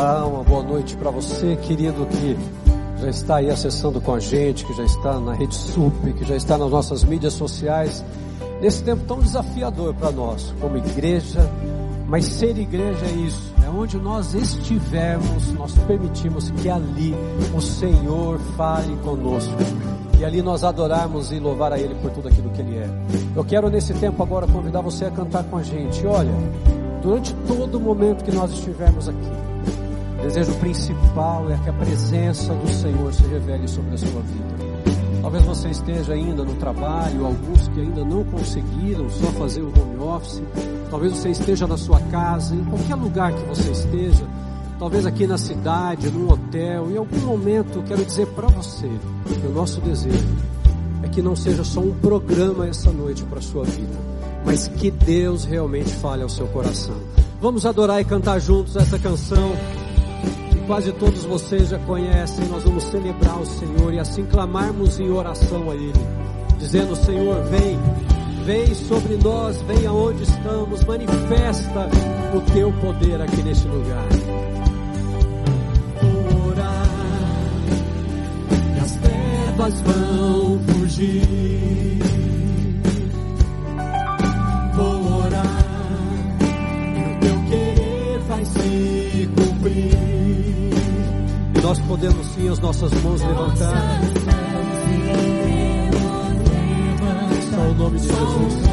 Uma boa noite para você, querido, que já está aí acessando com a gente, que já está na Rede Sup, que já está nas nossas mídias sociais. Nesse tempo tão desafiador para nós, como igreja, mas ser igreja é isso, é onde nós estivermos, nós permitimos que ali o Senhor fale conosco. E ali nós adorarmos e louvar a Ele por tudo aquilo que Ele é. Eu quero nesse tempo agora convidar você a cantar com a gente. Olha, durante todo o momento que nós estivermos aqui, o desejo principal é que a presença do Senhor se revele sobre a sua vida. Talvez você esteja ainda no trabalho, alguns que ainda não conseguiram só fazer o home office. Talvez você esteja na sua casa, em qualquer lugar que você esteja. Talvez aqui na cidade, num hotel. Em algum momento, quero dizer para você que o nosso desejo é que não seja só um programa essa noite para a sua vida, mas que Deus realmente fale ao seu coração. Vamos adorar e cantar juntos essa canção quase todos vocês já conhecem, nós vamos celebrar o Senhor e assim clamarmos em oração a Ele, dizendo: Senhor, vem, vem sobre nós, vem aonde estamos, manifesta o teu poder aqui neste lugar. Orar, e as trevas vão fugir. Nós podemos sim as nossas mãos levantar. Só o nome de Jesus.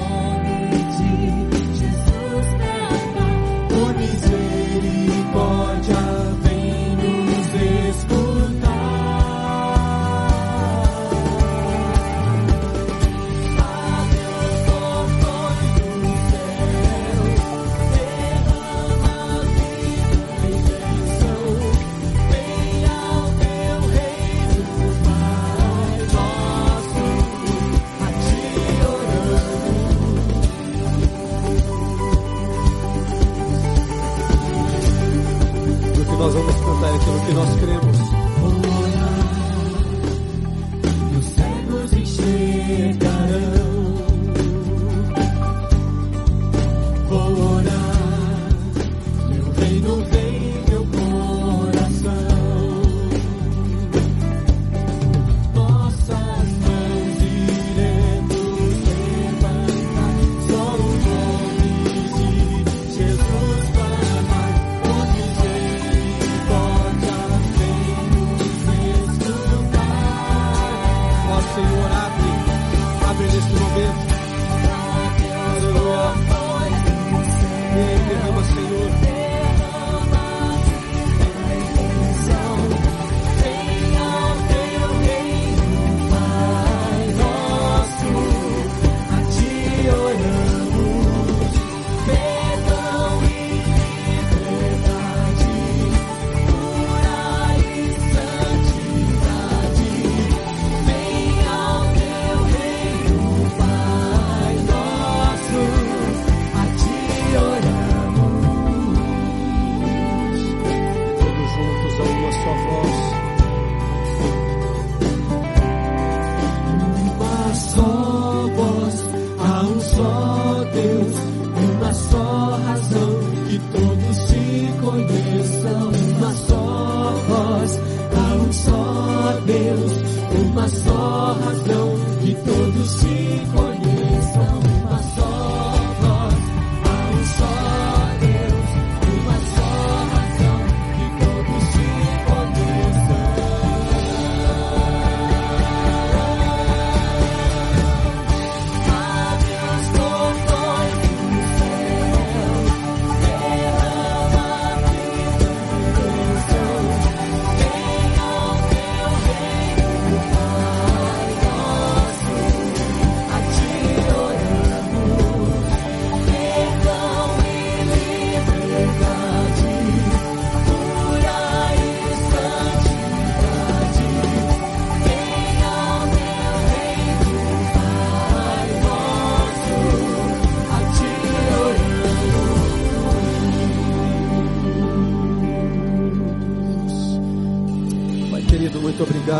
Abre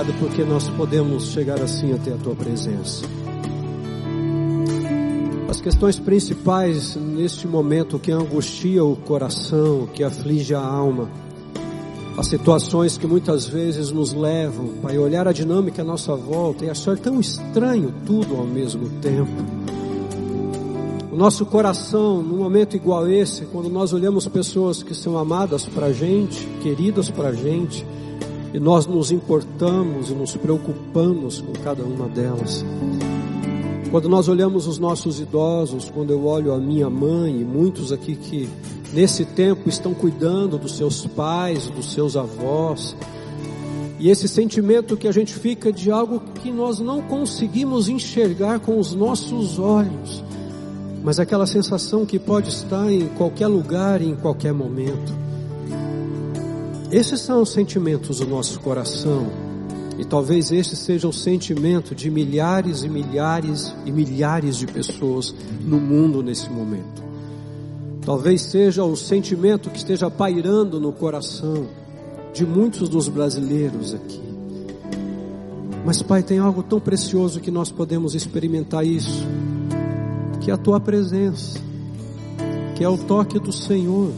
obrigado porque nós podemos chegar assim até a tua presença. As questões principais neste momento que angustia o coração, que aflige a alma, as situações que muitas vezes nos levam, Pai, a olhar a dinâmica à nossa volta e achar tão estranho tudo ao mesmo tempo. O nosso coração, num momento igual esse, quando nós olhamos pessoas que são amadas para gente, queridas para gente, e nós nos importamos e nos preocupamos com cada uma delas. Quando nós olhamos os nossos idosos, quando eu olho a minha mãe e muitos aqui que nesse tempo estão cuidando dos seus pais, dos seus avós, e esse sentimento que a gente fica de algo que nós não conseguimos enxergar com os nossos olhos, mas aquela sensação que pode estar em qualquer lugar, em qualquer momento. Esses são os sentimentos do nosso coração. E talvez este seja o sentimento de milhares e milhares e milhares de pessoas no mundo nesse momento. Talvez seja o sentimento que esteja pairando no coração de muitos dos brasileiros aqui. Mas, Pai, tem algo tão precioso que nós podemos experimentar isso, que é a Tua presença, que é o toque do Senhor,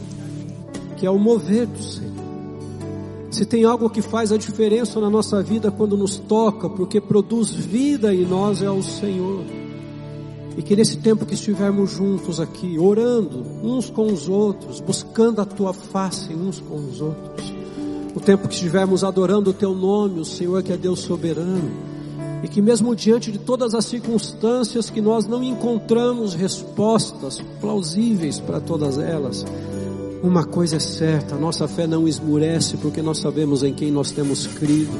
que é o mover do Senhor. Se tem algo que faz a diferença na nossa vida quando nos toca, porque produz vida em nós, é o Senhor. E que nesse tempo que estivermos juntos aqui, orando uns com os outros, buscando a tua face uns com os outros, o tempo que estivermos adorando o teu nome, o Senhor que é Deus soberano, e que mesmo diante de todas as circunstâncias que nós não encontramos respostas plausíveis para todas elas, uma coisa é certa, nossa fé não esmurece porque nós sabemos em quem nós temos crido.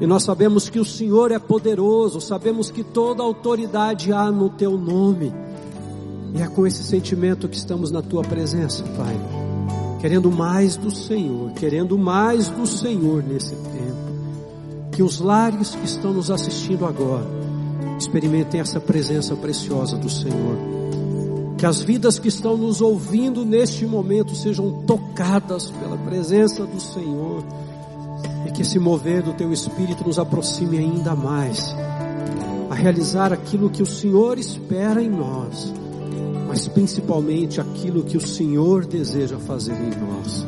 E nós sabemos que o Senhor é poderoso, sabemos que toda autoridade há no teu nome. E é com esse sentimento que estamos na tua presença, Pai. Querendo mais do Senhor, querendo mais do Senhor nesse tempo. Que os lares que estão nos assistindo agora experimentem essa presença preciosa do Senhor que as vidas que estão nos ouvindo neste momento sejam tocadas pela presença do Senhor. E que esse mover do Teu Espírito nos aproxime ainda mais a realizar aquilo que o Senhor espera em nós, mas principalmente aquilo que o Senhor deseja fazer em nós.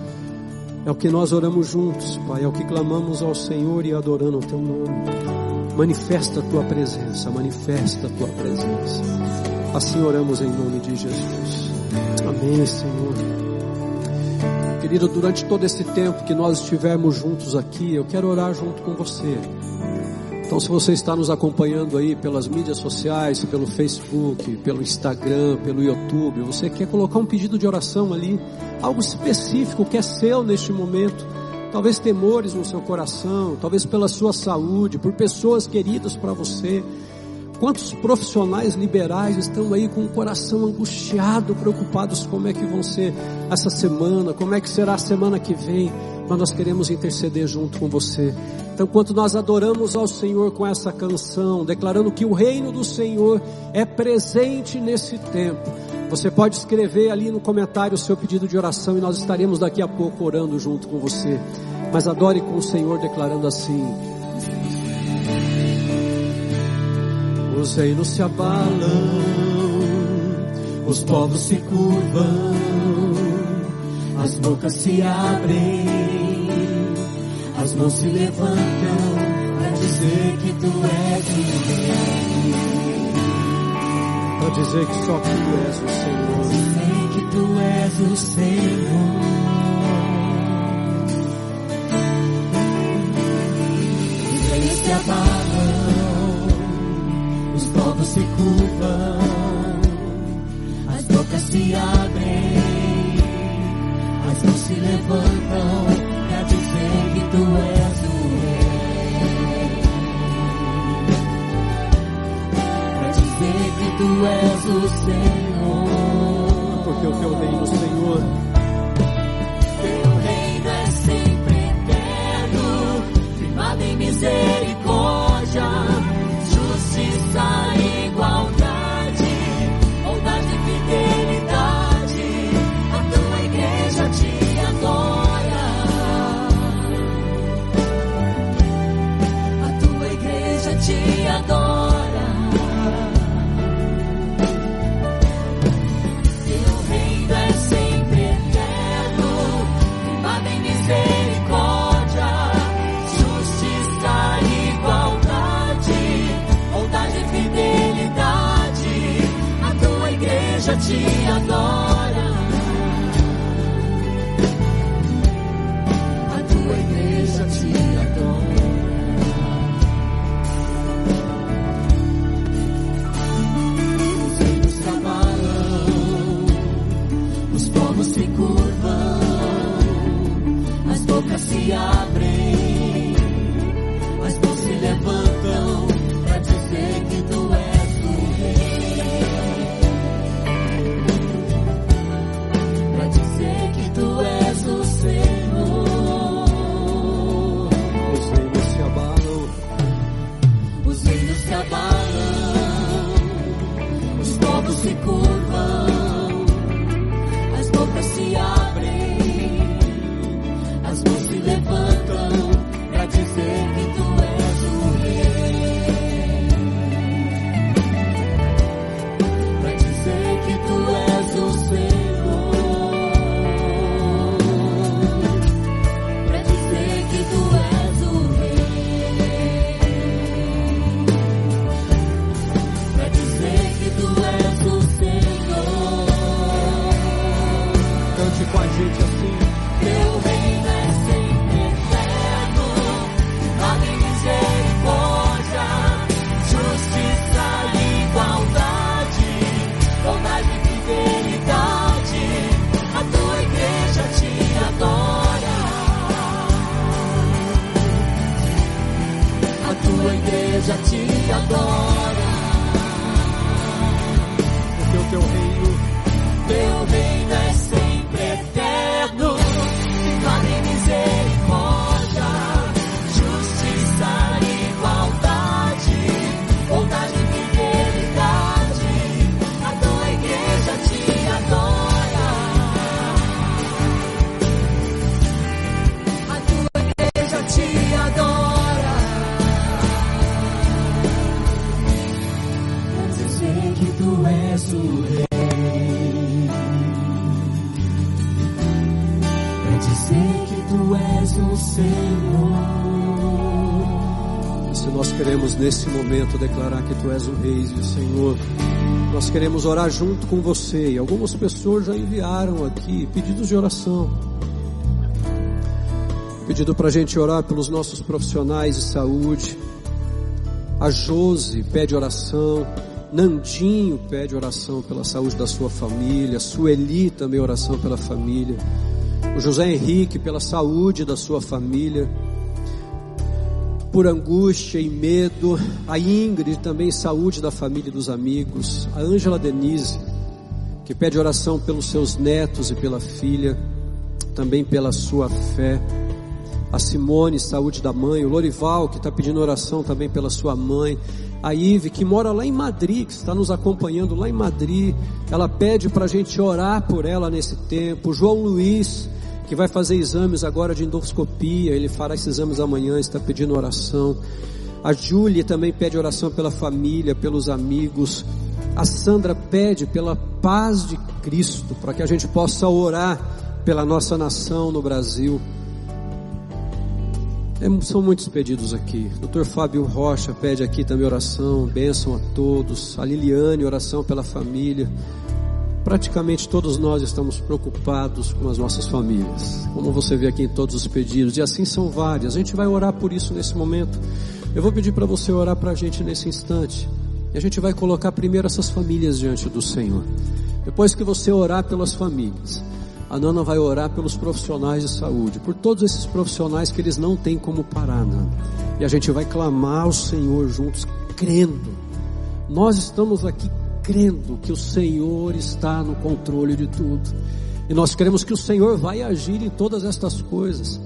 É o que nós oramos juntos, Pai, é o que clamamos ao Senhor e adorando o Teu nome. Manifesta a Tua presença, manifesta a Tua presença. Assim oramos em nome de Jesus. Amém, Senhor. Querido, durante todo esse tempo que nós estivermos juntos aqui, eu quero orar junto com você. Então, se você está nos acompanhando aí pelas mídias sociais, pelo Facebook, pelo Instagram, pelo YouTube, você quer colocar um pedido de oração ali, algo específico que é seu neste momento, talvez temores no seu coração, talvez pela sua saúde, por pessoas queridas para você, Quantos profissionais liberais estão aí com o coração angustiado, preocupados como é que vão ser essa semana, como é que será a semana que vem, mas nós queremos interceder junto com você. Então, quando nós adoramos ao Senhor com essa canção, declarando que o reino do Senhor é presente nesse tempo, você pode escrever ali no comentário o seu pedido de oração e nós estaremos daqui a pouco orando junto com você. Mas adore com o Senhor declarando assim: Os reinos se abalam, os povos se curvam, as bocas se abrem, as mãos se levantam para dizer que tu és o rei. Para dizer que só tu és o Senhor. Dizer que tu és o Senhor. Os reinos se abalam povos se curvam, as bocas se abrem, as mãos se levantam para dizer que tu és tu és o Senhor. Porque o teu reino, Senhor, teu reino é sempre eterno, firmado em misericórdia momento declarar que tu és o Rei e o Senhor, nós queremos orar junto com você. E algumas pessoas já enviaram aqui pedidos de oração. Pedido para a gente orar pelos nossos profissionais de saúde. A Jose pede oração. Nandinho pede oração pela saúde da sua família. Sueli também oração pela família. O José Henrique pela saúde da sua família. Por angústia e medo. A Ingrid também saúde da família e dos amigos. A Ângela Denise que pede oração pelos seus netos e pela filha. Também pela sua fé a Simone, saúde da mãe, o Lorival, que está pedindo oração também pela sua mãe, a Ive, que mora lá em Madrid, que está nos acompanhando lá em Madrid, ela pede para a gente orar por ela nesse tempo. João Luiz, que vai fazer exames agora de endoscopia, ele fará esses exames amanhã, está pedindo oração. A Júlia também pede oração pela família, pelos amigos. A Sandra pede pela paz de Cristo, para que a gente possa orar pela nossa nação no Brasil. É, são muitos pedidos aqui. Dr. Fábio Rocha pede aqui também oração, bênção a todos. A Liliane, oração pela família. Praticamente todos nós estamos preocupados com as nossas famílias. Como você vê aqui em todos os pedidos, e assim são várias. A gente vai orar por isso nesse momento. Eu vou pedir para você orar para a gente nesse instante. E a gente vai colocar primeiro essas famílias diante do Senhor. Depois que você orar pelas famílias, a Nana vai orar pelos profissionais de saúde, por todos esses profissionais que eles não têm como parar, Nana. E a gente vai clamar ao Senhor juntos, crendo. Nós estamos aqui crendo que o Senhor está no controle de tudo. E nós queremos que o Senhor vai agir em todas estas coisas,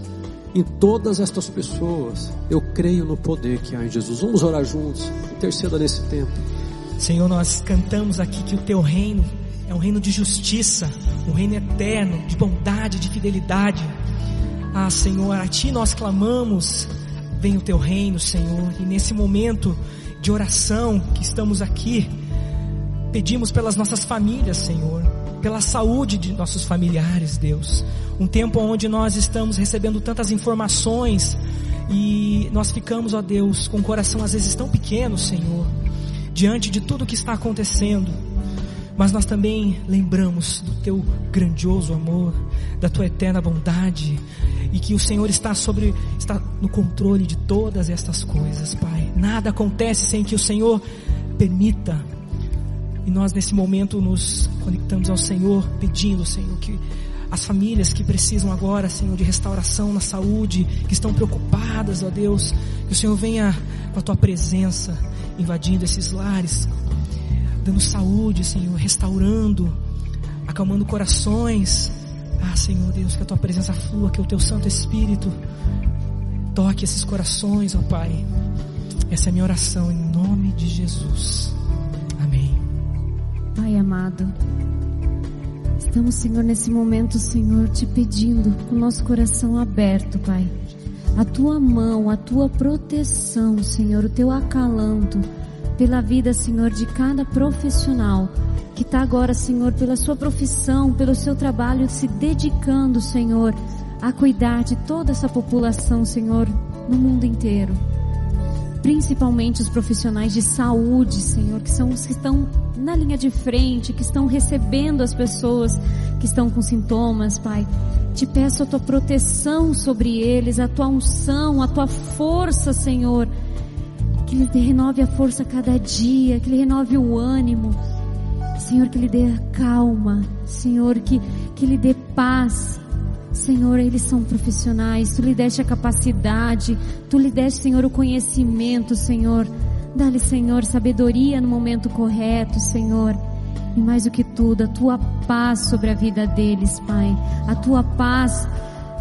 em todas estas pessoas. Eu creio no poder que há em Jesus. Vamos orar juntos. Interceda nesse tempo. Senhor, nós cantamos aqui que o teu reino é um reino de justiça, um reino eterno, de bondade, de fidelidade. Ah, Senhor, a Ti nós clamamos, vem o Teu reino, Senhor, e nesse momento de oração que estamos aqui, pedimos pelas nossas famílias, Senhor, pela saúde de nossos familiares, Deus. Um tempo onde nós estamos recebendo tantas informações e nós ficamos, ó Deus, com o coração às vezes tão pequeno, Senhor, diante de tudo que está acontecendo mas nós também lembramos do teu grandioso amor, da tua eterna bondade e que o Senhor está sobre está no controle de todas estas coisas, Pai. Nada acontece sem que o Senhor permita. E nós nesse momento nos conectamos ao Senhor, pedindo, Senhor, que as famílias que precisam agora, Senhor, de restauração na saúde, que estão preocupadas, ó Deus, que o Senhor venha com a tua presença invadindo esses lares, dando saúde, Senhor, restaurando, acalmando corações. Ah, Senhor Deus, que a tua presença flua, que o teu Santo Espírito toque esses corações, ó Pai. Essa é a minha oração em nome de Jesus. Pai amado, estamos, Senhor, nesse momento, Senhor, te pedindo com o nosso coração aberto, Pai. A tua mão, a tua proteção, Senhor, o teu acalanto pela vida, Senhor, de cada profissional que está agora, Senhor, pela sua profissão, pelo seu trabalho, se dedicando, Senhor, a cuidar de toda essa população, Senhor, no mundo inteiro. Principalmente os profissionais de saúde, Senhor, que são os que estão na linha de frente, que estão recebendo as pessoas que estão com sintomas, Pai. Te peço a tua proteção sobre eles, a tua unção, a tua força, Senhor que Ele renove a força a cada dia, que Ele renove o ânimo. Senhor, que Ele dê calma. Senhor, que, que Ele dê paz. Senhor, eles são profissionais. Tu lhe deste a capacidade. Tu lhe deste, Senhor, o conhecimento, Senhor. Dá-lhe, Senhor, sabedoria no momento correto, Senhor. E mais do que tudo, a tua paz sobre a vida deles, Pai. A tua paz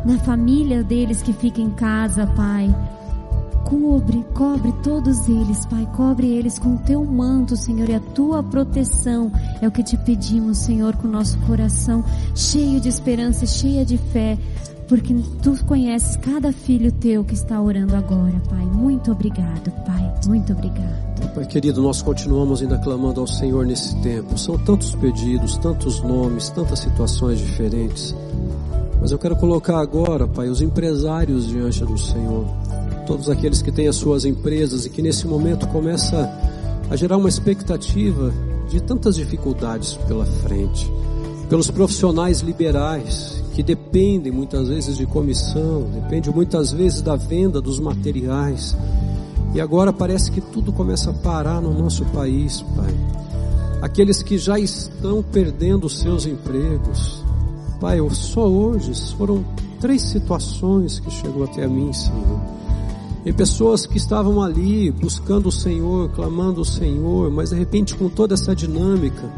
na família deles que fica em casa, Pai. Cobre, cobre todos eles, Pai. Cobre eles com o teu manto, Senhor, e a tua proteção. É o que te pedimos, Senhor, com o nosso coração cheio de esperança, cheia de fé, porque tu conheces cada filho teu que está orando agora, Pai. Muito obrigado, Pai. Muito obrigado. Pai querido, nós continuamos ainda clamando ao Senhor nesse tempo. São tantos pedidos, tantos nomes, tantas situações diferentes. Mas eu quero colocar agora, Pai, os empresários diante do Senhor. Todos aqueles que têm as suas empresas e que nesse momento começa a gerar uma expectativa de tantas dificuldades pela frente. Pelos profissionais liberais que dependem muitas vezes de comissão, dependem muitas vezes da venda dos materiais. E agora parece que tudo começa a parar no nosso país, Pai. Aqueles que já estão perdendo seus empregos, Pai, só hoje foram três situações que chegou até mim, Senhor. E pessoas que estavam ali buscando o Senhor, clamando o Senhor, mas de repente com toda essa dinâmica,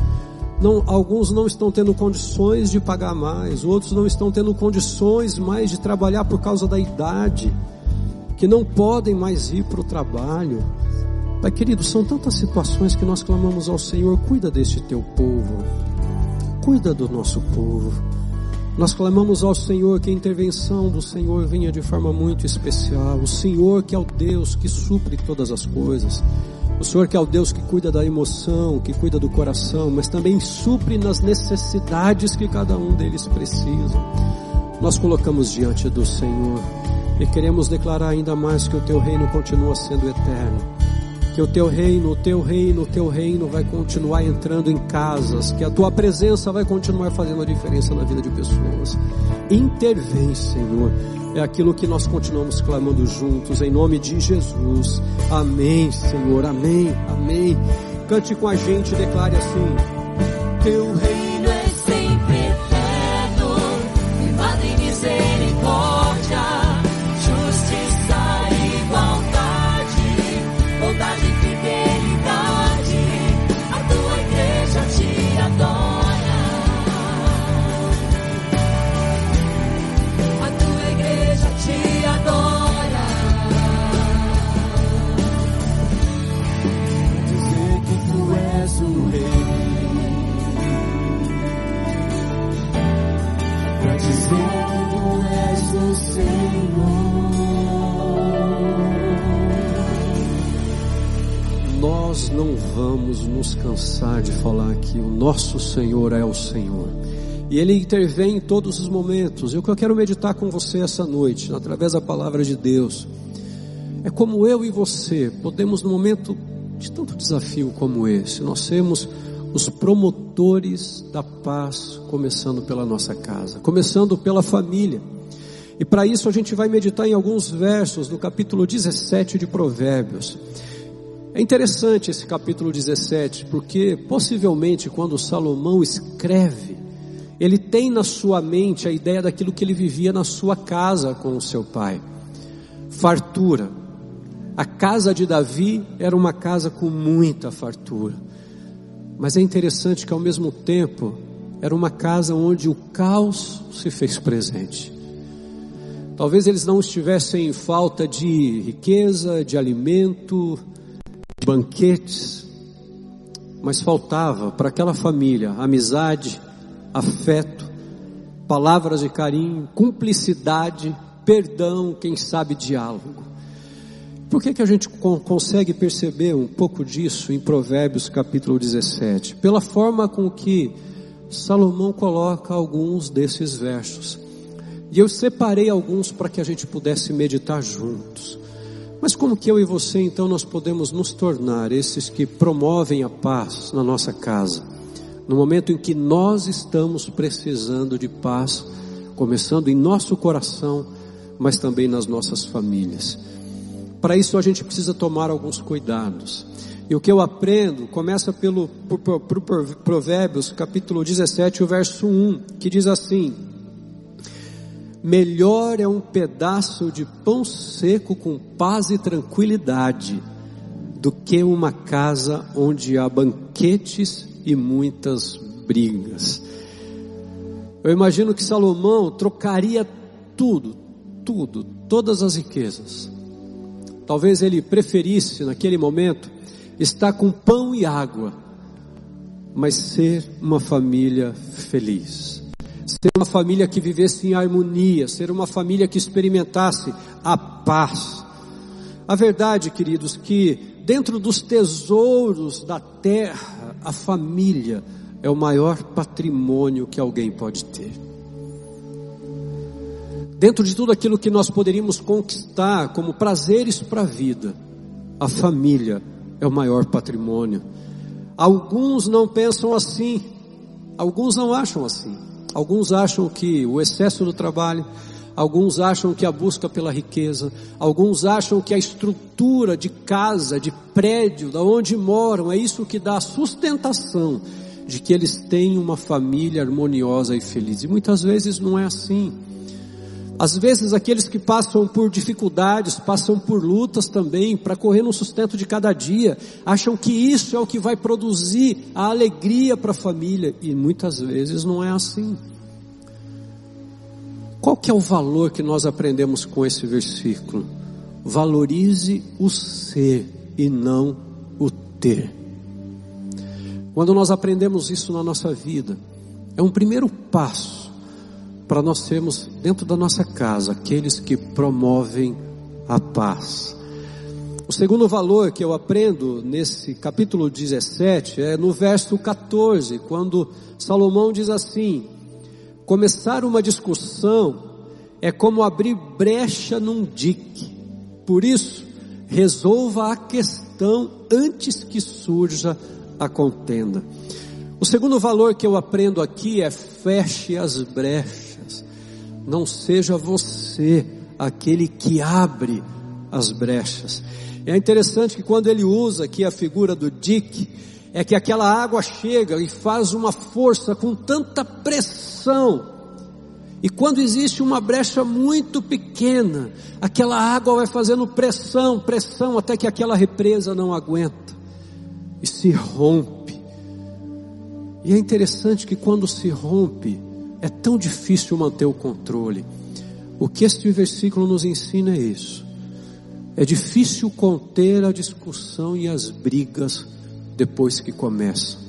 não, alguns não estão tendo condições de pagar mais, outros não estão tendo condições mais de trabalhar por causa da idade, que não podem mais ir para o trabalho. Pai querido, são tantas situações que nós clamamos ao Senhor, cuida deste teu povo, cuida do nosso povo. Nós clamamos ao Senhor que a intervenção do Senhor venha de forma muito especial. O Senhor que é o Deus que supre todas as coisas. O Senhor que é o Deus que cuida da emoção, que cuida do coração, mas também supre nas necessidades que cada um deles precisa. Nós colocamos diante do Senhor e queremos declarar ainda mais que o teu reino continua sendo eterno que o teu reino, o teu reino, o teu reino vai continuar entrando em casas, que a tua presença vai continuar fazendo a diferença na vida de pessoas. Intervém, Senhor. É aquilo que nós continuamos clamando juntos, em nome de Jesus. Amém, Senhor. Amém. Amém. Cante com a gente, declare assim: Teu reino não vamos nos cansar de falar que o nosso Senhor é o Senhor. E Ele intervém em todos os momentos. E o que eu quero meditar com você essa noite, através da palavra de Deus, é como eu e você podemos, no momento de tanto desafio como esse, nós sermos os promotores da paz, começando pela nossa casa, começando pela família. E para isso a gente vai meditar em alguns versos do capítulo 17 de Provérbios. É interessante esse capítulo 17, porque possivelmente quando Salomão escreve, ele tem na sua mente a ideia daquilo que ele vivia na sua casa com o seu pai. Fartura. A casa de Davi era uma casa com muita fartura. Mas é interessante que ao mesmo tempo era uma casa onde o caos se fez presente. Talvez eles não estivessem em falta de riqueza, de alimento, banquetes, mas faltava para aquela família amizade, afeto, palavras de carinho, cumplicidade, perdão, quem sabe diálogo. Por que, que a gente consegue perceber um pouco disso em Provérbios capítulo 17? Pela forma com que Salomão coloca alguns desses versos. E eu separei alguns para que a gente pudesse meditar juntos. Mas como que eu e você então nós podemos nos tornar esses que promovem a paz na nossa casa? No momento em que nós estamos precisando de paz, começando em nosso coração, mas também nas nossas famílias. Para isso a gente precisa tomar alguns cuidados. E o que eu aprendo começa pelo por, por, por Provérbios, capítulo 17, o verso 1, que diz assim: Melhor é um pedaço de pão seco com paz e tranquilidade do que uma casa onde há banquetes e muitas brigas. Eu imagino que Salomão trocaria tudo, tudo, todas as riquezas. Talvez ele preferisse naquele momento estar com pão e água, mas ser uma família feliz ser uma família que vivesse em harmonia, ser uma família que experimentasse a paz. A verdade, queridos, que dentro dos tesouros da terra, a família é o maior patrimônio que alguém pode ter. Dentro de tudo aquilo que nós poderíamos conquistar como prazeres para a vida, a família é o maior patrimônio. Alguns não pensam assim, alguns não acham assim. Alguns acham que o excesso do trabalho, alguns acham que a busca pela riqueza, alguns acham que a estrutura de casa, de prédio, da onde moram, é isso que dá a sustentação de que eles têm uma família harmoniosa e feliz. E muitas vezes não é assim. Às vezes aqueles que passam por dificuldades, passam por lutas também, para correr no sustento de cada dia, acham que isso é o que vai produzir a alegria para a família, e muitas vezes não é assim. Qual que é o valor que nós aprendemos com esse versículo? Valorize o ser e não o ter. Quando nós aprendemos isso na nossa vida, é um primeiro passo para nós sermos dentro da nossa casa aqueles que promovem a paz. O segundo valor que eu aprendo nesse capítulo 17 é no verso 14, quando Salomão diz assim: começar uma discussão é como abrir brecha num dique. Por isso, resolva a questão antes que surja a contenda. O segundo valor que eu aprendo aqui é feche as brechas não seja você aquele que abre as brechas. É interessante que quando ele usa aqui a figura do Dick, é que aquela água chega e faz uma força com tanta pressão. E quando existe uma brecha muito pequena, aquela água vai fazendo pressão, pressão, até que aquela represa não aguenta e se rompe. E é interessante que quando se rompe, é tão difícil manter o controle. O que este versículo nos ensina é isso. É difícil conter a discussão e as brigas depois que começam.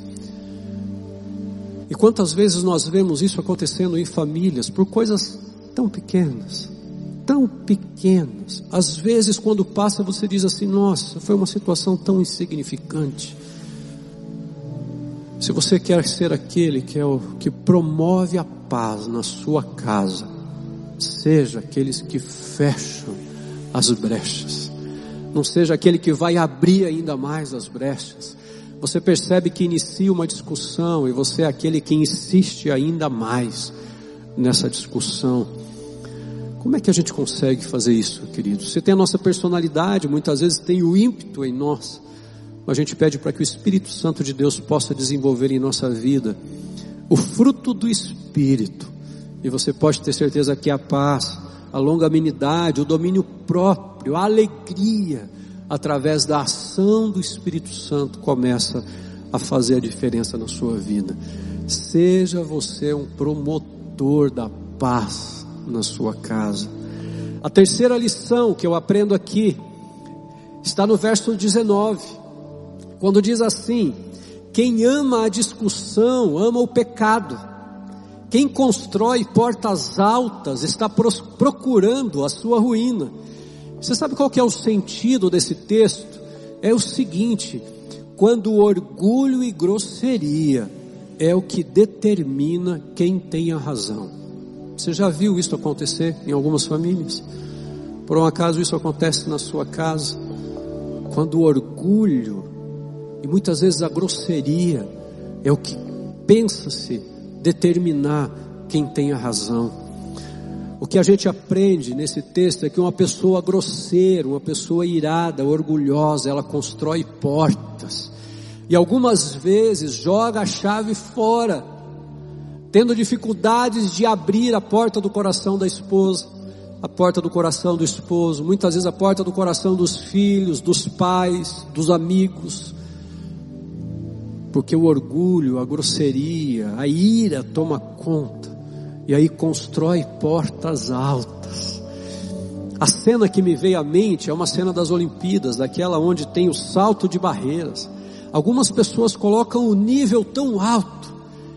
E quantas vezes nós vemos isso acontecendo em famílias por coisas tão pequenas, tão pequenas. Às vezes, quando passa, você diz assim: Nossa, foi uma situação tão insignificante. Se você quer ser aquele que é o que promove a paz na sua casa, seja aqueles que fecham as brechas. Não seja aquele que vai abrir ainda mais as brechas. Você percebe que inicia uma discussão e você é aquele que insiste ainda mais nessa discussão. Como é que a gente consegue fazer isso, querido? Você tem a nossa personalidade, muitas vezes tem o ímpeto em nós a gente pede para que o Espírito Santo de Deus possa desenvolver em nossa vida o fruto do Espírito. E você pode ter certeza que a paz, a longanimidade, o domínio próprio, a alegria, através da ação do Espírito Santo, começa a fazer a diferença na sua vida. Seja você um promotor da paz na sua casa. A terceira lição que eu aprendo aqui está no verso 19 quando diz assim: quem ama a discussão ama o pecado. Quem constrói portas altas está procurando a sua ruína. Você sabe qual que é o sentido desse texto? É o seguinte: quando orgulho e grosseria é o que determina quem tem a razão. Você já viu isso acontecer em algumas famílias? Por um acaso isso acontece na sua casa? Quando o orgulho e muitas vezes a grosseria é o que pensa-se determinar quem tem a razão. O que a gente aprende nesse texto é que uma pessoa grosseira, uma pessoa irada, orgulhosa, ela constrói portas. E algumas vezes joga a chave fora, tendo dificuldades de abrir a porta do coração da esposa, a porta do coração do esposo, muitas vezes a porta do coração dos filhos, dos pais, dos amigos porque o orgulho, a grosseria, a ira toma conta e aí constrói portas altas. A cena que me veio à mente é uma cena das Olimpíadas, daquela onde tem o salto de barreiras. Algumas pessoas colocam o nível tão alto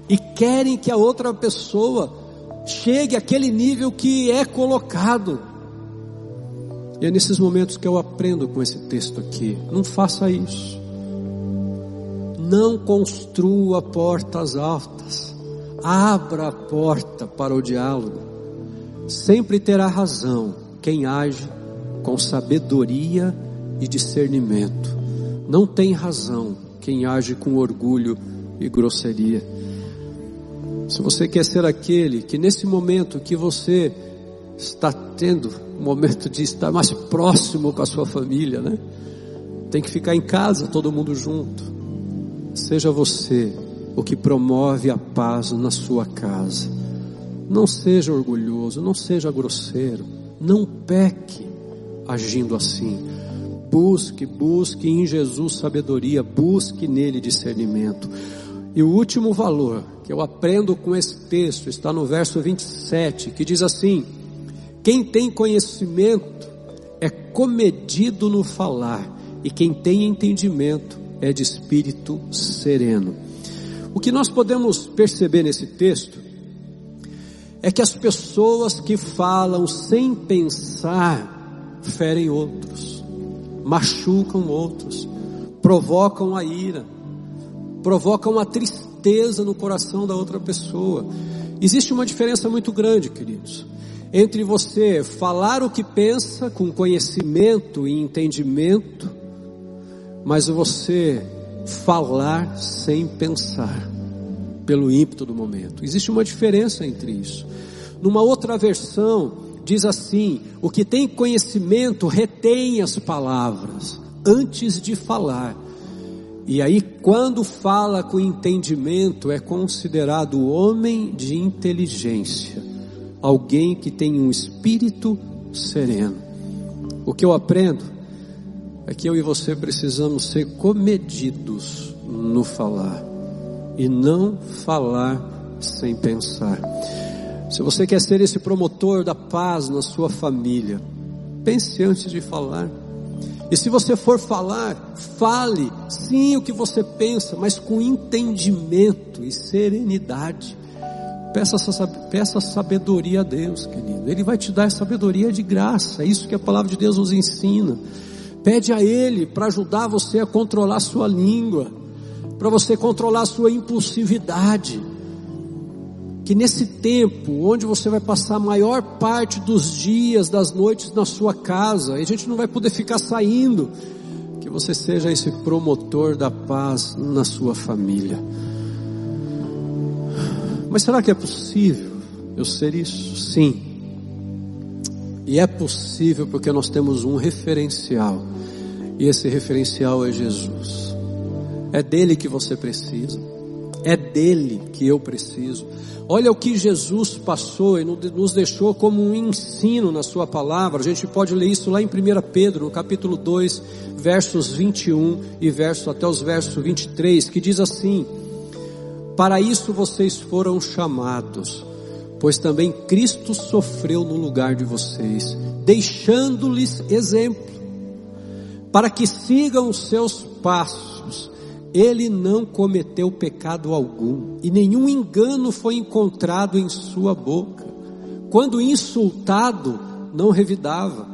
e querem que a outra pessoa chegue àquele nível que é colocado. E é nesses momentos que eu aprendo com esse texto aqui. Não faça isso. Não construa portas altas. Abra a porta para o diálogo. Sempre terá razão quem age com sabedoria e discernimento. Não tem razão quem age com orgulho e grosseria. Se você quer ser aquele que nesse momento que você está tendo um momento de estar mais próximo com a sua família, né? Tem que ficar em casa, todo mundo junto. Seja você o que promove a paz na sua casa. Não seja orgulhoso, não seja grosseiro, não peque agindo assim. Busque, busque em Jesus sabedoria, busque nele discernimento. E o último valor que eu aprendo com esse texto está no verso 27, que diz assim: Quem tem conhecimento é comedido no falar, e quem tem entendimento é de espírito sereno. O que nós podemos perceber nesse texto é que as pessoas que falam sem pensar ferem outros, machucam outros, provocam a ira, provocam a tristeza no coração da outra pessoa. Existe uma diferença muito grande, queridos, entre você falar o que pensa com conhecimento e entendimento, mas você falar sem pensar, pelo ímpeto do momento. Existe uma diferença entre isso. Numa outra versão, diz assim: o que tem conhecimento retém as palavras antes de falar. E aí, quando fala com entendimento, é considerado homem de inteligência, alguém que tem um espírito sereno. O que eu aprendo é que eu e você precisamos ser comedidos no falar e não falar sem pensar. Se você quer ser esse promotor da paz na sua família, pense antes de falar. E se você for falar, fale sim o que você pensa, mas com entendimento e serenidade. Peça, peça sabedoria a Deus, querido. Ele vai te dar sabedoria de graça. É isso que a palavra de Deus nos ensina. Pede a Ele para ajudar você a controlar sua língua, para você controlar sua impulsividade. Que nesse tempo, onde você vai passar a maior parte dos dias, das noites na sua casa, e a gente não vai poder ficar saindo, que você seja esse promotor da paz na sua família. Mas será que é possível eu ser isso? Sim. E é possível porque nós temos um referencial. E esse referencial é Jesus. É dele que você precisa. É dele que eu preciso. Olha o que Jesus passou e nos deixou como um ensino na sua palavra. A gente pode ler isso lá em 1 Pedro, no capítulo 2, versos 21 e verso até os versos 23, que diz assim: Para isso vocês foram chamados, pois também Cristo sofreu no lugar de vocês, deixando-lhes exemplo, para que sigam os seus passos. Ele não cometeu pecado algum, e nenhum engano foi encontrado em sua boca. Quando insultado, não revidava.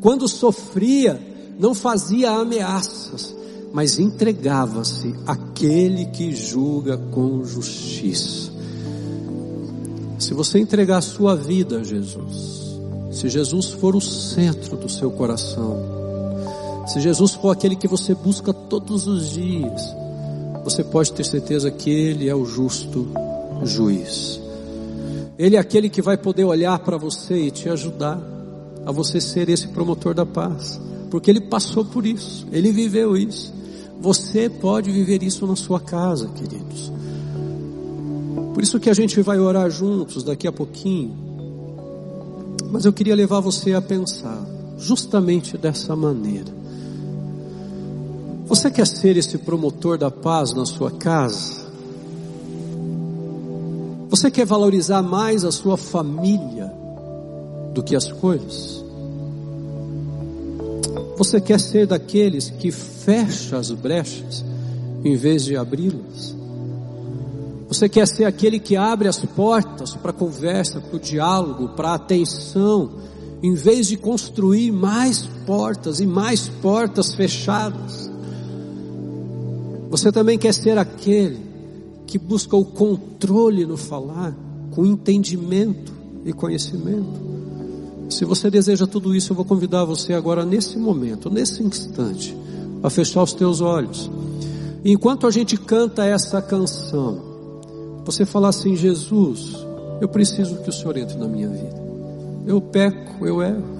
Quando sofria, não fazia ameaças, mas entregava-se àquele que julga com justiça. Se você entregar a sua vida a Jesus, se Jesus for o centro do seu coração, se Jesus for aquele que você busca todos os dias, você pode ter certeza que Ele é o justo juiz. Ele é aquele que vai poder olhar para você e te ajudar a você ser esse promotor da paz, porque Ele passou por isso, Ele viveu isso. Você pode viver isso na sua casa, queridos. Por isso que a gente vai orar juntos daqui a pouquinho. Mas eu queria levar você a pensar justamente dessa maneira. Você quer ser esse promotor da paz na sua casa? Você quer valorizar mais a sua família do que as coisas? Você quer ser daqueles que fecha as brechas em vez de abri-las? Você quer ser aquele que abre as portas para conversa, para o diálogo, para a atenção, em vez de construir mais portas e mais portas fechadas. Você também quer ser aquele que busca o controle no falar, com entendimento e conhecimento. Se você deseja tudo isso, eu vou convidar você agora, nesse momento, nesse instante, a fechar os teus olhos. Enquanto a gente canta essa canção, você fala assim: Jesus, eu preciso que o Senhor entre na minha vida. Eu peco, eu erro.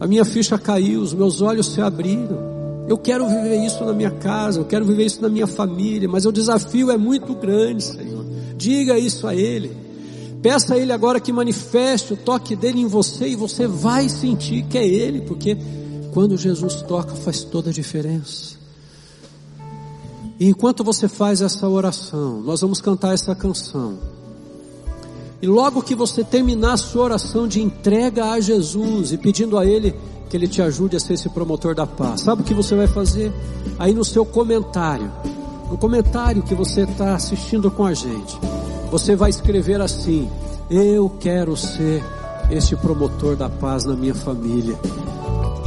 A minha ficha caiu, os meus olhos se abriram. Eu quero viver isso na minha casa, eu quero viver isso na minha família, mas o desafio é muito grande, Senhor. Diga isso a Ele. Peça a Ele agora que manifeste o toque dele em você e você vai sentir que é Ele, porque quando Jesus toca faz toda a diferença. E enquanto você faz essa oração, nós vamos cantar essa canção. E logo que você terminar a sua oração de entrega a Jesus e pedindo a Ele que Ele te ajude a ser esse promotor da paz. Sabe o que você vai fazer? Aí no seu comentário, no comentário que você está assistindo com a gente, você vai escrever assim: Eu quero ser este promotor da paz na minha família.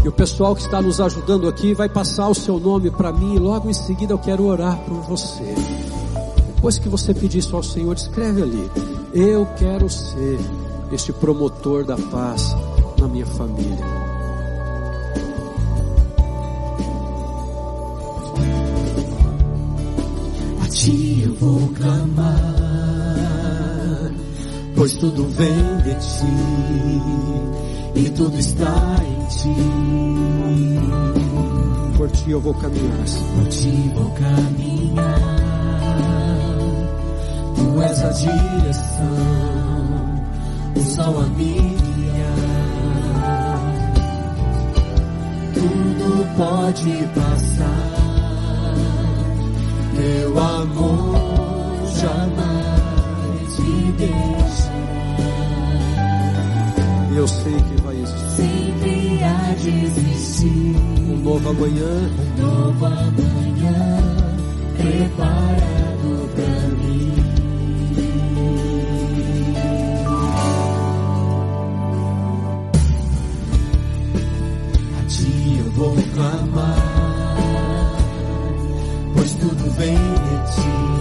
E o pessoal que está nos ajudando aqui vai passar o seu nome para mim e logo em seguida eu quero orar por você. Depois que você pedir isso ao Senhor, escreve ali: Eu quero ser este promotor da paz na minha família. ti eu vou clamar, pois tudo vem de ti e tudo está em ti. Por ti eu vou caminhar, por ti vou caminhar. Tu és a direção, o sol a minha. Tudo pode passar teu amor jamais eu sei que vai existir. Sempre há de existir. Um novo amanhã. Um novo amanhã preparado pra mim. A ti eu vou clamar tudo vem de ti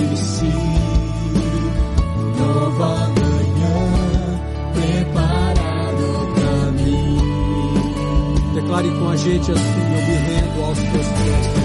Declare com a gente assim: Eu me rendo aos teus pés.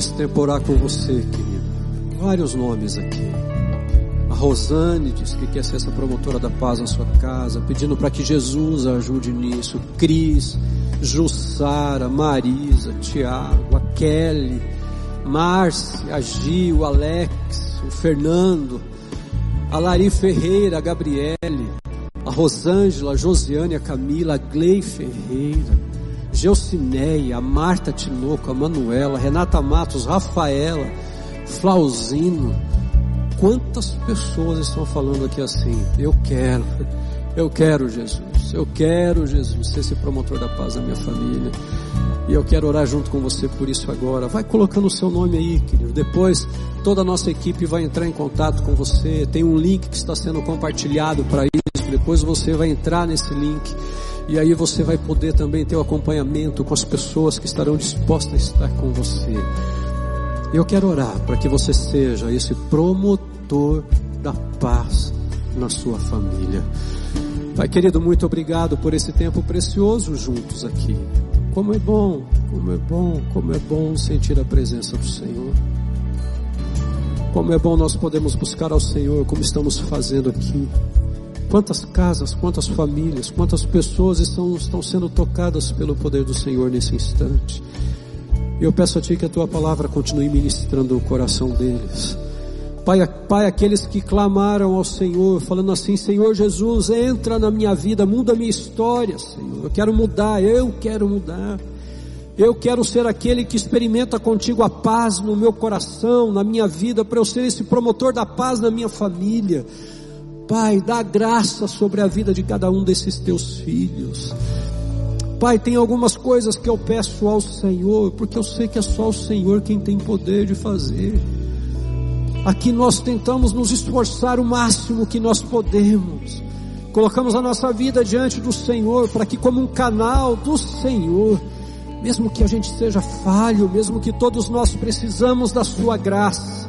Nesse tempo orar com você, querido. Vários nomes aqui. A Rosane diz que quer ser essa promotora da paz na sua casa, pedindo para que Jesus ajude nisso. Cris, Jussara, Marisa, Tiago, a Kelly, Márcia, Gil, Alex, o Fernando, a Lari Ferreira, a Gabriele, a Rosângela, a Josiane, a Camila, a Glei Ferreira, Geucineia, a Marta Tinoco, a Manuela, Renata Matos, Rafaela, Flauzino. Quantas pessoas estão falando aqui assim? Eu quero, eu quero Jesus, eu quero Jesus ser esse promotor da paz da minha família. E eu quero orar junto com você por isso agora. Vai colocando o seu nome aí, querido. Depois toda a nossa equipe vai entrar em contato com você. Tem um link que está sendo compartilhado para isso. Depois você vai entrar nesse link E aí você vai poder também ter o acompanhamento com as pessoas que estarão dispostas a estar com você. Eu quero orar para que você seja esse promotor da paz na sua família. Pai querido, muito obrigado por esse tempo precioso juntos aqui. Como é bom, como é bom, como é bom sentir a presença do Senhor. Como é bom nós podemos buscar ao Senhor, como estamos fazendo aqui. Quantas casas, quantas famílias, quantas pessoas estão, estão sendo tocadas pelo poder do Senhor nesse instante. Eu peço a Ti que a Tua palavra continue ministrando o coração deles. Pai, Pai, aqueles que clamaram ao Senhor, falando assim: Senhor Jesus, entra na minha vida, muda a minha história, Senhor. Eu quero mudar, eu quero mudar. Eu quero ser aquele que experimenta contigo a paz no meu coração, na minha vida, para eu ser esse promotor da paz na minha família. Pai, dá graça sobre a vida de cada um desses teus filhos. Pai, tem algumas coisas que eu peço ao Senhor, porque eu sei que é só o Senhor quem tem poder de fazer. Aqui nós tentamos nos esforçar o máximo que nós podemos. Colocamos a nossa vida diante do Senhor para que, como um canal do Senhor, mesmo que a gente seja falho, mesmo que todos nós precisamos da Sua graça,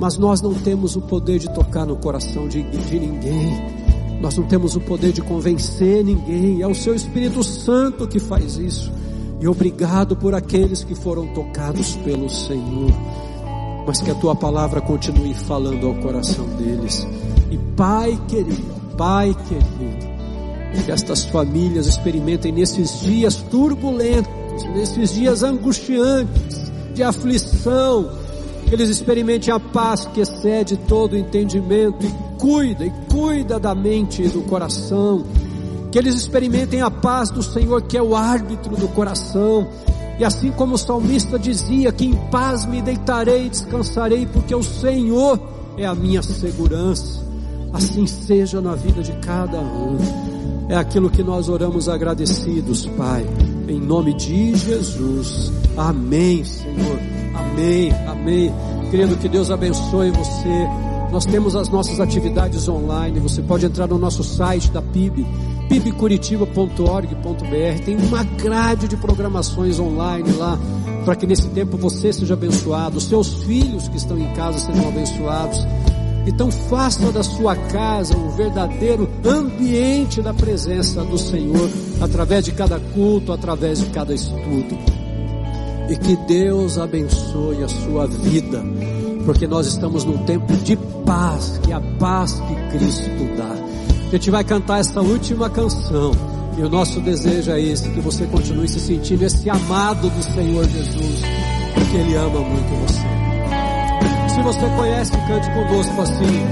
mas nós não temos o poder de tocar no coração de, de ninguém, nós não temos o poder de convencer ninguém, é o Seu Espírito Santo que faz isso. E obrigado por aqueles que foram tocados pelo Senhor, mas que a Tua palavra continue falando ao coração deles. E Pai querido, Pai querido, que estas famílias experimentem nesses dias turbulentos, nesses dias angustiantes, de aflição, que eles experimentem a paz que excede todo entendimento e cuida, e cuida da mente e do coração, que eles experimentem a paz do Senhor que é o árbitro do coração, e assim como o salmista dizia, que em paz me deitarei e descansarei, porque o Senhor é a minha segurança, assim seja na vida de cada um. É aquilo que nós oramos agradecidos, Pai, em nome de Jesus. Amém, Senhor. Amém, amém. Querido, que Deus abençoe você. Nós temos as nossas atividades online. Você pode entrar no nosso site da PIB, pibcuritiba.org.br. Tem uma grade de programações online lá, para que nesse tempo você seja abençoado, seus filhos que estão em casa sejam abençoados. Então faça da sua casa um verdadeiro ambiente da presença do Senhor, através de cada culto, através de cada estudo. E que Deus abençoe a sua vida, porque nós estamos num tempo de paz, que é a paz que Cristo dá. A gente vai cantar essa última canção. E o nosso desejo é esse, que você continue se sentindo esse amado do Senhor Jesus, porque Ele ama muito você. Se você conhece, cante conosco assim.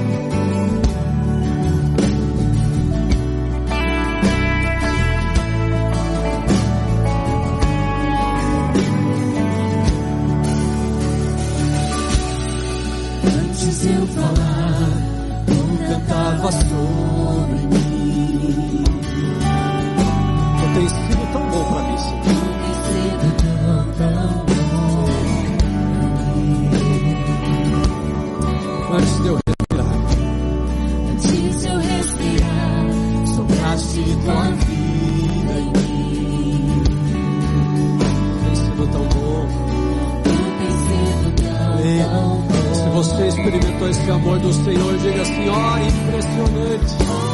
Antes eu falar, tu cantava sobre Antes de eu respirar, Antes eu respirar, sopraste tua vida em mim. tem sido tão bom. Tem sido tão bom. Se você experimentou esse amor do Senhor, diga assim: ó, impressionante.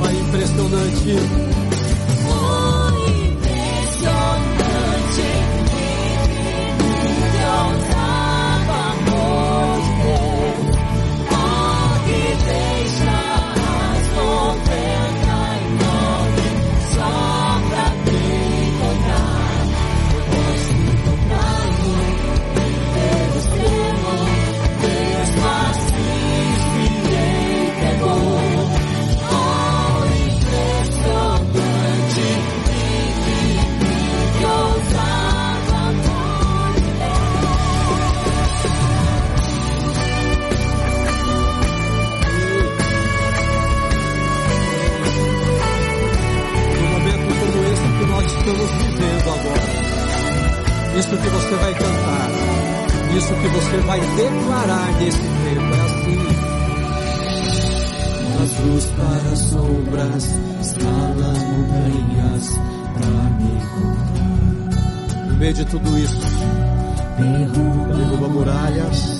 Olha, impressionante. isso que você vai cantar, isso que você vai declarar nesse tempo. É assim. Faz luz para sombras, escala montanhas para me encontrar. No meio de tudo isso, derruba, derruba muralhas